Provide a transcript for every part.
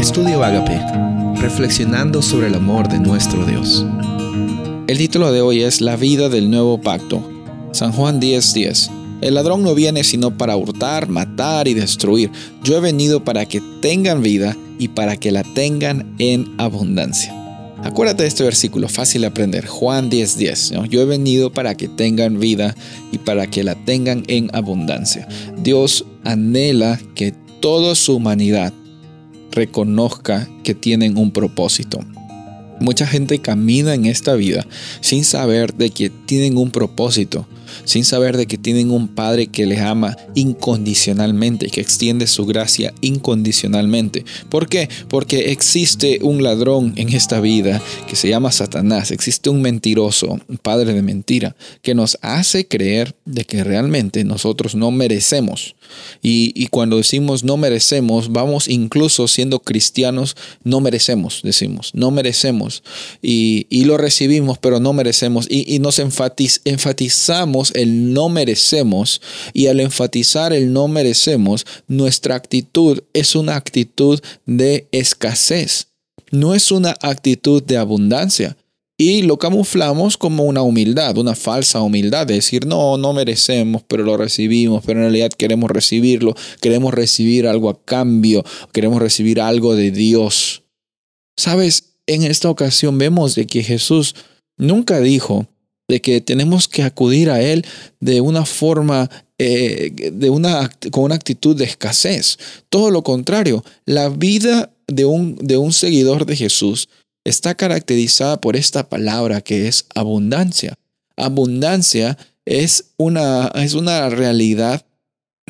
Estudio Agape, reflexionando sobre el amor de nuestro Dios. El título de hoy es La vida del nuevo pacto. San Juan 10:10. El ladrón no viene sino para hurtar, matar y destruir. Yo he venido para que tengan vida y para que la tengan en abundancia. Acuérdate de este versículo, fácil de aprender. Juan 10:10. Yo he venido para que tengan vida y para que la tengan en abundancia. Dios anhela que toda su humanidad reconozca que tienen un propósito. Mucha gente camina en esta vida sin saber de que tienen un propósito sin saber de que tienen un Padre que les ama incondicionalmente, que extiende su gracia incondicionalmente. ¿Por qué? Porque existe un ladrón en esta vida que se llama Satanás, existe un mentiroso, un padre de mentira, que nos hace creer de que realmente nosotros no merecemos. Y, y cuando decimos no merecemos, vamos incluso siendo cristianos, no merecemos, decimos, no merecemos. Y, y lo recibimos, pero no merecemos. Y, y nos enfatiz, enfatizamos el no merecemos y al enfatizar el no merecemos, nuestra actitud es una actitud de escasez, no es una actitud de abundancia. Y lo camuflamos como una humildad, una falsa humildad, de decir, no, no merecemos, pero lo recibimos, pero en realidad queremos recibirlo, queremos recibir algo a cambio, queremos recibir algo de Dios. Sabes, en esta ocasión vemos de que Jesús nunca dijo, de que tenemos que acudir a Él de una forma, eh, de una, con una actitud de escasez. Todo lo contrario, la vida de un, de un seguidor de Jesús está caracterizada por esta palabra que es abundancia. Abundancia es una, es una realidad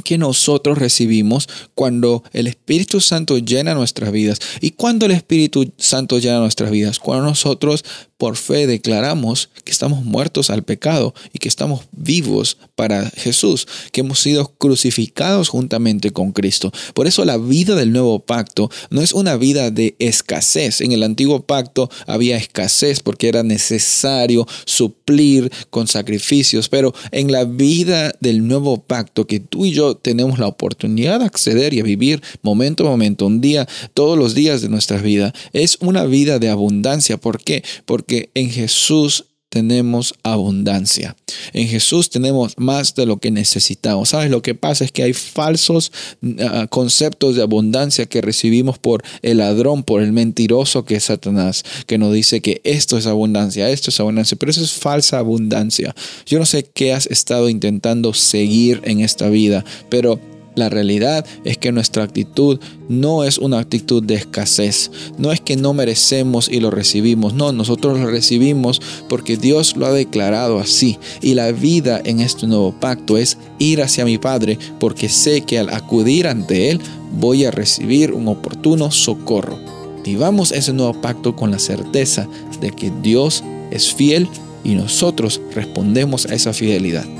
que nosotros recibimos cuando el Espíritu Santo llena nuestras vidas. ¿Y cuando el Espíritu Santo llena nuestras vidas? Cuando nosotros por fe declaramos que estamos muertos al pecado y que estamos vivos para Jesús, que hemos sido crucificados juntamente con Cristo. Por eso la vida del nuevo pacto no es una vida de escasez. En el antiguo pacto había escasez porque era necesario suplir con sacrificios, pero en la vida del nuevo pacto que tú y yo tenemos la oportunidad de acceder y a vivir momento a momento, un día, todos los días de nuestra vida, es una vida de abundancia. ¿Por qué? Porque en Jesús tenemos abundancia. En Jesús tenemos más de lo que necesitamos. ¿Sabes? Lo que pasa es que hay falsos ah, conceptos de abundancia que recibimos por el ladrón, por el mentiroso que es Satanás, que nos dice que esto es abundancia, esto es abundancia, pero eso es falsa abundancia. Yo no sé qué has estado intentando seguir en esta vida, pero la realidad es que nuestra actitud no es una actitud de escasez. No es que no merecemos y lo recibimos. No, nosotros lo recibimos porque Dios lo ha declarado así. Y la vida en este nuevo pacto es ir hacia mi Padre porque sé que al acudir ante Él voy a recibir un oportuno socorro. Y vamos a ese nuevo pacto con la certeza de que Dios es fiel y nosotros respondemos a esa fidelidad.